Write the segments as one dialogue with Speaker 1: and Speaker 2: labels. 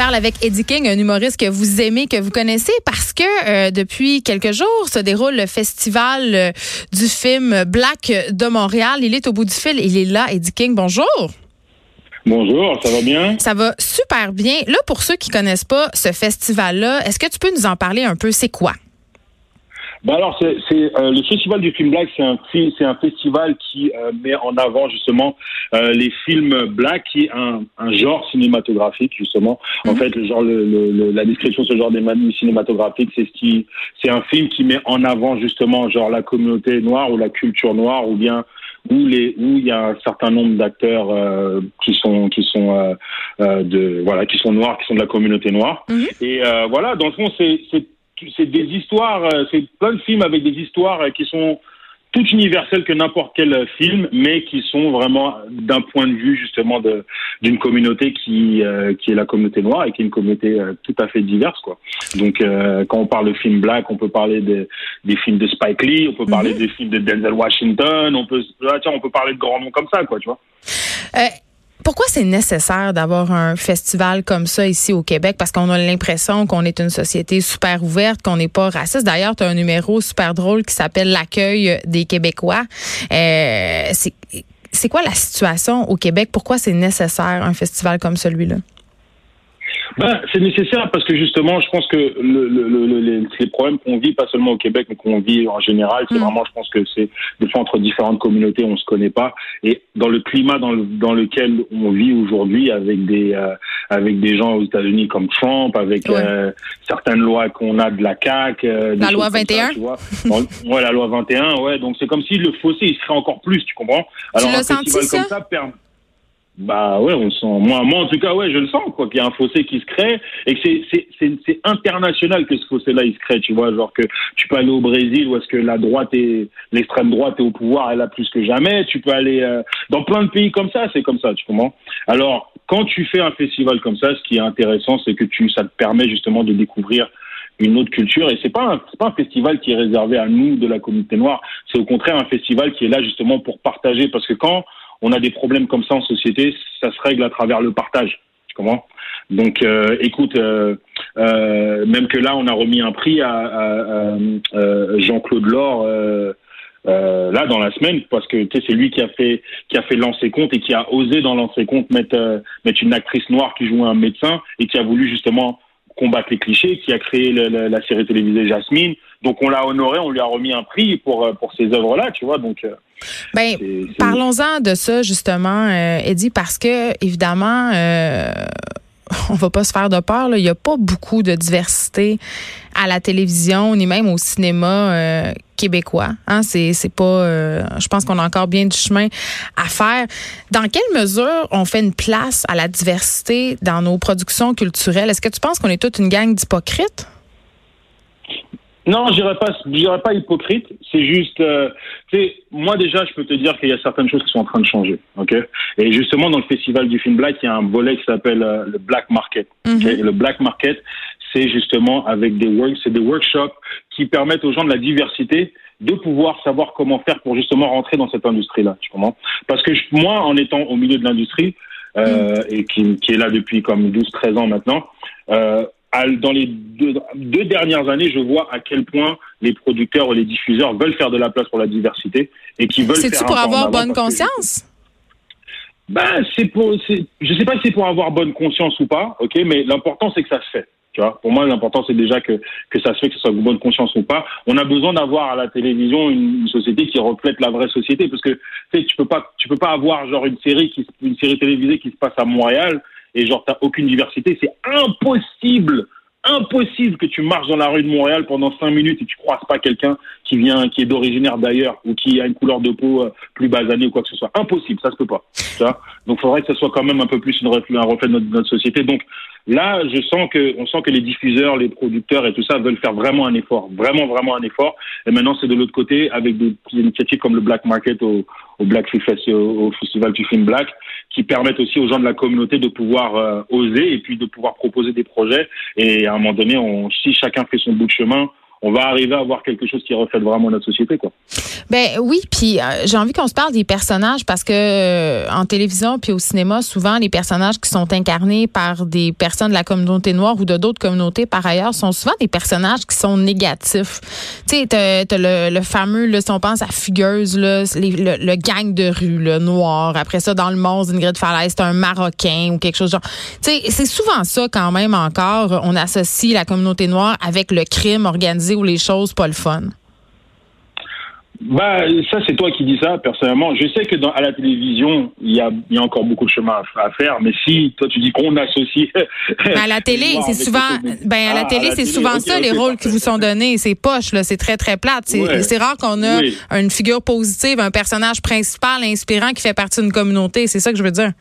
Speaker 1: parle avec Eddie King, un humoriste que vous aimez, que vous connaissez, parce que euh, depuis quelques jours se déroule le festival euh, du film Black de Montréal. Il est au bout du fil, il est là. Eddie King, bonjour.
Speaker 2: Bonjour, ça va bien?
Speaker 1: Ça va super bien. Là, pour ceux qui connaissent pas ce festival-là, est-ce que tu peux nous en parler un peu? C'est quoi?
Speaker 2: Bah alors, c'est, euh, le festival du film black, c'est un c'est un festival qui euh, met en avant justement euh, les films black, qui est un, un genre cinématographique justement. En mhm. fait, le genre, le, le, la description de ce genre d'événement cinématographique, c'est ce qui, c'est un film qui met en avant justement genre la communauté noire ou la culture noire ou bien où les où il y a un certain nombre d'acteurs euh, qui sont qui sont euh, de voilà qui sont noirs qui sont de la communauté noire mhm. et voilà dans le fond c'est c'est des histoires, euh, c'est plein de films avec des histoires euh, qui sont toutes universelles que n'importe quel film, mais qui sont vraiment d'un point de vue justement de d'une communauté qui euh, qui est la communauté noire et qui est une communauté tout à fait diverse quoi. Donc quand on parle de films black, on peut parler des des films de Spike Lee, on peut parler mhm. des films de Denzel Washington, on peut ah, tiens, on peut parler de grands noms comme ça quoi, tu vois.
Speaker 1: Pourquoi c'est nécessaire d'avoir un festival comme ça ici au Québec? Parce qu'on a l'impression qu'on est une société super ouverte, qu'on n'est pas raciste. D'ailleurs, tu as un numéro super drôle qui s'appelle L'accueil des Québécois. Euh, c'est quoi la situation au Québec? Pourquoi c'est nécessaire un festival comme celui-là?
Speaker 2: Ben, c'est nécessaire parce que justement, je pense que le, le, le, les, les, problèmes qu'on vit, pas seulement au Québec, mais qu'on vit en général, c'est mm. vraiment, je pense que c'est des fois entre différentes communautés, on se connaît pas. Et dans le climat dans, le, dans lequel on vit aujourd'hui, avec des euh, avec des gens aux États-Unis comme Trump, avec euh, certaines lois qu'on a de la CAC,
Speaker 1: euh, la loi 21, ça, tu
Speaker 2: vois. ouais, la loi 21, ouais. Donc c'est comme si le fossé il serait encore plus, tu comprends?
Speaker 1: Alors tu un festival
Speaker 2: comme ça permet bah ouais, on sent. Moi, moi en tout cas, ouais, je le sens quoi, qu'il y a un fossé qui se crée et que c'est c'est international que ce fossé-là il se crée. Tu vois, genre que tu peux aller au Brésil où est-ce que la droite et l'extrême droite est au pouvoir, elle a plus que jamais. Tu peux aller euh, dans plein de pays comme ça, c'est comme ça, tu comprends? Alors quand tu fais un festival comme ça, ce qui est intéressant, c'est que tu ça te permet justement de découvrir une autre culture et c'est pas c'est pas un festival qui est réservé à nous de la communauté noire c'est au contraire un festival qui est là justement pour partager parce que quand on a des problèmes comme ça en société, ça se règle à travers le partage. Tu Donc, euh, écoute, euh, euh, même que là, on a remis un prix à, Jean-Claude Laure. là dans la semaine parce que c'est lui qui a fait qui a fait lancer compte et qui a osé dans lancer compte mettre mettre une actrice noire qui joue un médecin et qui a voulu justement combattre les clichés, qui a créé la série télévisée Jasmine. Donc on l'a honoré, on lui a remis un prix pour pour ces œuvres là, tu vois. Donc
Speaker 1: ben, parlons-en de ça justement, euh, Eddie, parce que évidemment, euh, on va pas se faire de peur. Là. Il n'y a pas beaucoup de diversité à la télévision ni même au cinéma euh, québécois. Hein? C'est, c'est pas. Euh, je pense qu'on a encore bien du chemin à faire. Dans quelle mesure on fait une place à la diversité dans nos productions culturelles? Est-ce que tu penses qu'on est toute une gang d'hypocrites?
Speaker 2: Non, je dirais pas, dirais pas hypocrite. C'est juste, euh, tu sais, moi déjà, je peux te dire qu'il y a certaines choses qui sont en train de changer, ok? Et justement, dans le festival du film Black, il y a un volet qui s'appelle euh, le Black Market. Mhm. le Black Market, c'est justement avec des work, c'est des workshops qui permettent aux gens de la diversité de pouvoir savoir comment faire pour justement rentrer dans cette industrie-là. Tu comprends? Parce que moi, en étant au milieu de l'industrie euh, mhm. et qui, qui, est là depuis comme 12-13 ans maintenant. Euh, dans les deux, dernières années, je vois à quel point les producteurs ou les diffuseurs veulent faire de la place pour la diversité et qui veulent.
Speaker 1: C'est-tu pour avoir bonne conscience?
Speaker 2: Ben, c'est pour, je sais pas si c'est pour avoir bonne conscience ou pas, ok, mais l'important c'est que ça se fait. Tu vois, pour moi, l'important c'est déjà que que ça se fait, que ce soit bonne conscience ou pas. On a besoin d'avoir à la télévision une, société qui reflète la vraie société, parce que tu sais, tu peux pas, tu peux pas avoir genre une série qui, une série télévisée qui se passe à Montréal et genre t'as aucune diversité, c'est impossible impossible que tu marches dans la rue de Montréal pendant cinq minutes et tu croises pas quelqu'un qui vient, qui est d'originaire d'ailleurs ou qui a une couleur de peau euh, plus basanée ou quoi que ce soit. Impossible, ça se peut pas. Tu vois? Donc, faudrait que ce soit quand même un peu plus une reflet, un reflet de notre, notre, société. Donc, là, je sens que, on sent que les diffuseurs, les producteurs et tout ça veulent faire vraiment un effort, vraiment, vraiment un effort. Et maintenant, c'est de l'autre côté avec des, initiatives comme le Black Market au, au Black Festival, au Festival du film Black, qui permettent aussi aux gens de la communauté de pouvoir euh, oser et puis de pouvoir proposer des projets. Et à un moment donné, on, si chacun fait son bout de chemin, on va arriver à avoir quelque chose qui reflète vraiment notre société, quoi.
Speaker 1: Ben oui, puis euh, j'ai envie qu'on se parle des personnages parce que euh, en télévision puis au cinéma, souvent les personnages qui sont incarnés par des personnes de la communauté noire ou de d'autres communautés par ailleurs sont souvent des personnages qui sont négatifs. Tu sais, t'as, le, fameux, là, si on pense à Fugueuse, là, le, gang de rue, le noir. Après ça, dans le monstre d'Ingrid Falaise, c'est un Marocain ou quelque chose genre. Tu sais, c'est souvent ça quand même encore. On associe la communauté noire avec le crime organisé ou les choses pas le fun?
Speaker 2: Bah, ça, c'est toi qui dis ça, personnellement. Je sais que dans, à la télévision, il y a, y a encore beaucoup de chemin à, faire, mais si toi tu dis qu'on associe.
Speaker 1: à la télé, c'est souvent, ben, à la ah, télé, c'est souvent ça, les rôles qui vous sont donnés. C'est poche, là. C'est très, très plate. C'est rare qu'on a une figure positive, un personnage principal inspirant qui fait partie d'une communauté. C'est ça que je veux dire.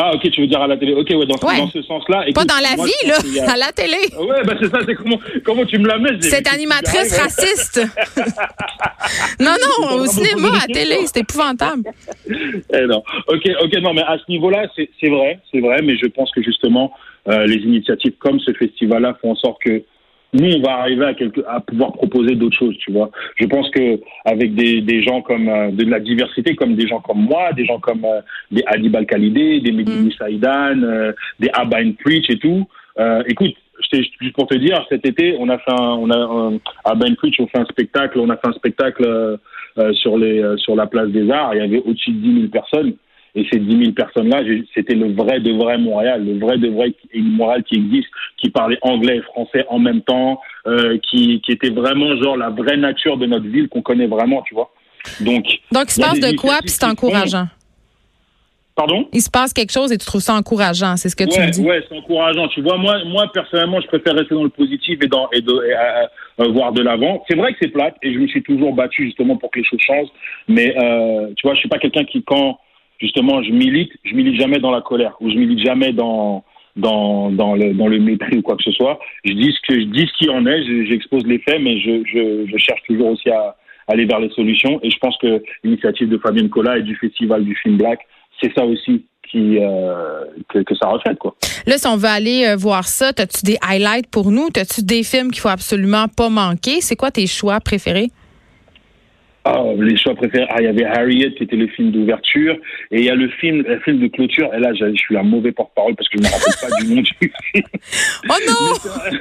Speaker 2: Ah, ok, tu veux dire à la télé. Ok, ouais, dans, dans ce sens-là.
Speaker 1: Pas dans la vie, là, à la télé.
Speaker 2: Ouais, bah c'est ça, c'est comment, comment tu me la mets.
Speaker 1: Cette animatrice raciste. non, non, au cinéma, à la télé, c'est épouvantable.
Speaker 2: Eh non. Ok, ok, non, mais à ce niveau-là, c'est vrai, c'est vrai, mais je pense que justement, euh, les initiatives comme ce festival-là font en sorte que nous, on va arriver à, quelque, à pouvoir proposer d'autres choses, tu vois. Je pense que avec des, des gens comme euh, de la diversité, comme des gens comme moi, des gens comme euh, des Adib al des Mehdi mm. Saïdan, euh, des Abain Preach et tout. Euh, écoute, juste pour te dire, cet été, on a fait un, on a un, Preach, on fait un spectacle, on a fait un spectacle sur les sur la place des Arts. Il y avait au-dessus de 10 000 personnes. Et ces 10 000 personnes-là, c'était le vrai de vrai Montréal, le vrai de vrai Montréal qui existe, qui parlait anglais et français en même temps, euh, qui, qui était vraiment genre la vraie nature de notre ville qu'on connaît vraiment, tu vois. Donc,
Speaker 1: Donc il se passe de quoi, puis c'est encourageant?
Speaker 2: Pardon?
Speaker 1: Il se passe quelque chose et tu trouves ça encourageant, c'est ce que tu me dis.
Speaker 2: Oui, c'est encourageant. Tu vois, moi, moi personnellement, je préfère rester dans le positif et dans et, de, euh, voir de l'avant. C'est vrai que c'est plate et je me suis toujours battu justement pour que les choses changent. Mais euh, tu vois, je suis pas quelqu'un qui quand justement, je milite, je milite jamais dans la colère ou je milite jamais dans dans dans le dans le mépris ou quoi que ce soit. Je dis ce que je dis ce qui en est, j'expose les faits, mais je, je, je cherche toujours aussi à aller vers les solutions. Et je pense que l'initiative de Fabien Cola et du festival du film Black, c'est ça aussi qui euh, que, que, ça reflète quoi.
Speaker 1: Là, si on veut aller euh, voir ça, as-tu des highlights pour nous? As-tu des films qu'il faut absolument pas manquer? C'est quoi tes choix préférés?
Speaker 2: Ah, les choix préférés. Ah, il y avait Harriet qui était le film d'ouverture et il y a le film, le film de clôture. Et là, je suis un mauvais porte-parole parce que je ne me rappelle pas du nom du film.
Speaker 1: Oh non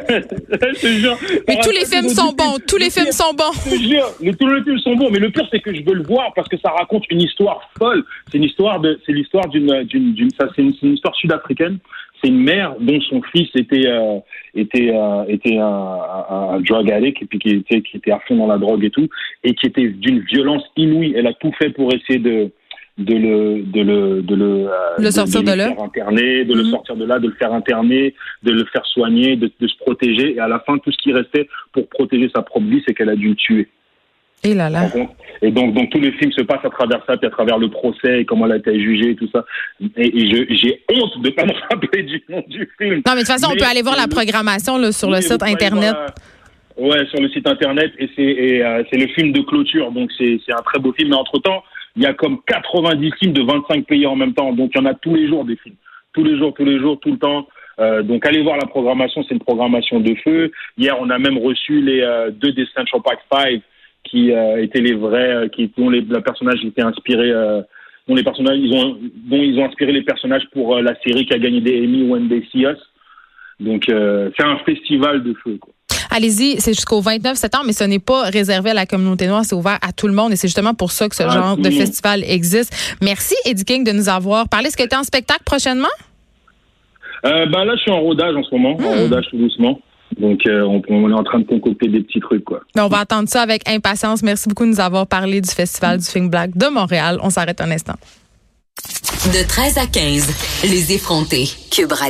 Speaker 1: Mais tous les films sont bons. Tous les films sont bons.
Speaker 2: Je te jure, mais tous les films sont bons. Mais le pire, c'est que je veux le voir parce que ça raconte une histoire folle. C'est une histoire de, c'est l'histoire d'une, d'une, d'une, ça, c'est une, histoire sud-africaine c'est une mère dont son fils était euh, était euh, était un, un, drug addict et puis qui était qui était à fond dans la drogue et tout et qui était d'une violence inouïe. Elle a tout fait pour essayer de de le de le de le, euh,
Speaker 1: sortir de,
Speaker 2: le faire interner, de le mhm. sortir de là, de le faire interner, de le faire soigner, de, de se protéger. Et à la fin, tout ce qui restait pour protéger sa propre vie, c'est qu'elle a dû le tuer.
Speaker 1: Et là là.
Speaker 2: Et donc, donc tous les films se passent à travers ça, puis à travers le procès, et comment elle a été jugée, tout ça. Et, j'ai honte de ne pas me rappeler du nom du film.
Speaker 1: Non, mais de toute façon, on peut aller voir la programmation là, sur le site internet.
Speaker 2: ouais, sur le site internet, et c'est euh, c'est le film de clôture, donc c'est un très beau film. Mais entre temps, il y a comme 90 films de 25 pays en même temps, donc il y en a tous les jours des films, tous les jours, tous les jours, tout le temps. Euh, donc allez voir la programmation, c'est une programmation de feu. Hier, on a même reçu les euh, deux des Central Park 5 qui euh, étaient les vrais, euh, qui dont les personnages étaient inspirés, euh, dont les personnages ils ont dont ils ont inspiré les personnages pour la série qui a gagné des Emmy When They See Us. Donc c'est un festival de feu. Quoi.
Speaker 1: Allez-y, c'est jusqu'au 29 septembre, mais ce n'est pas réservé à la communauté noire, c'est ouvert à tout le monde et c'est justement pour ça que ce ah, genre de festival existe. Merci, Eddie King, de nous avoir parlé. Est-ce que tu es en spectacle prochainement?
Speaker 2: ben là, je suis en rodage en ce moment, en hmm. rodage tout doucement. Donc, euh, on, est en train de concocter des petits trucs, quoi.
Speaker 1: on va attendre ça avec impatience. Merci beaucoup de nous avoir parlé du Festival du Film Black de Montréal. On s'arrête un instant.
Speaker 3: De 13 à 15, les effrontés. Cube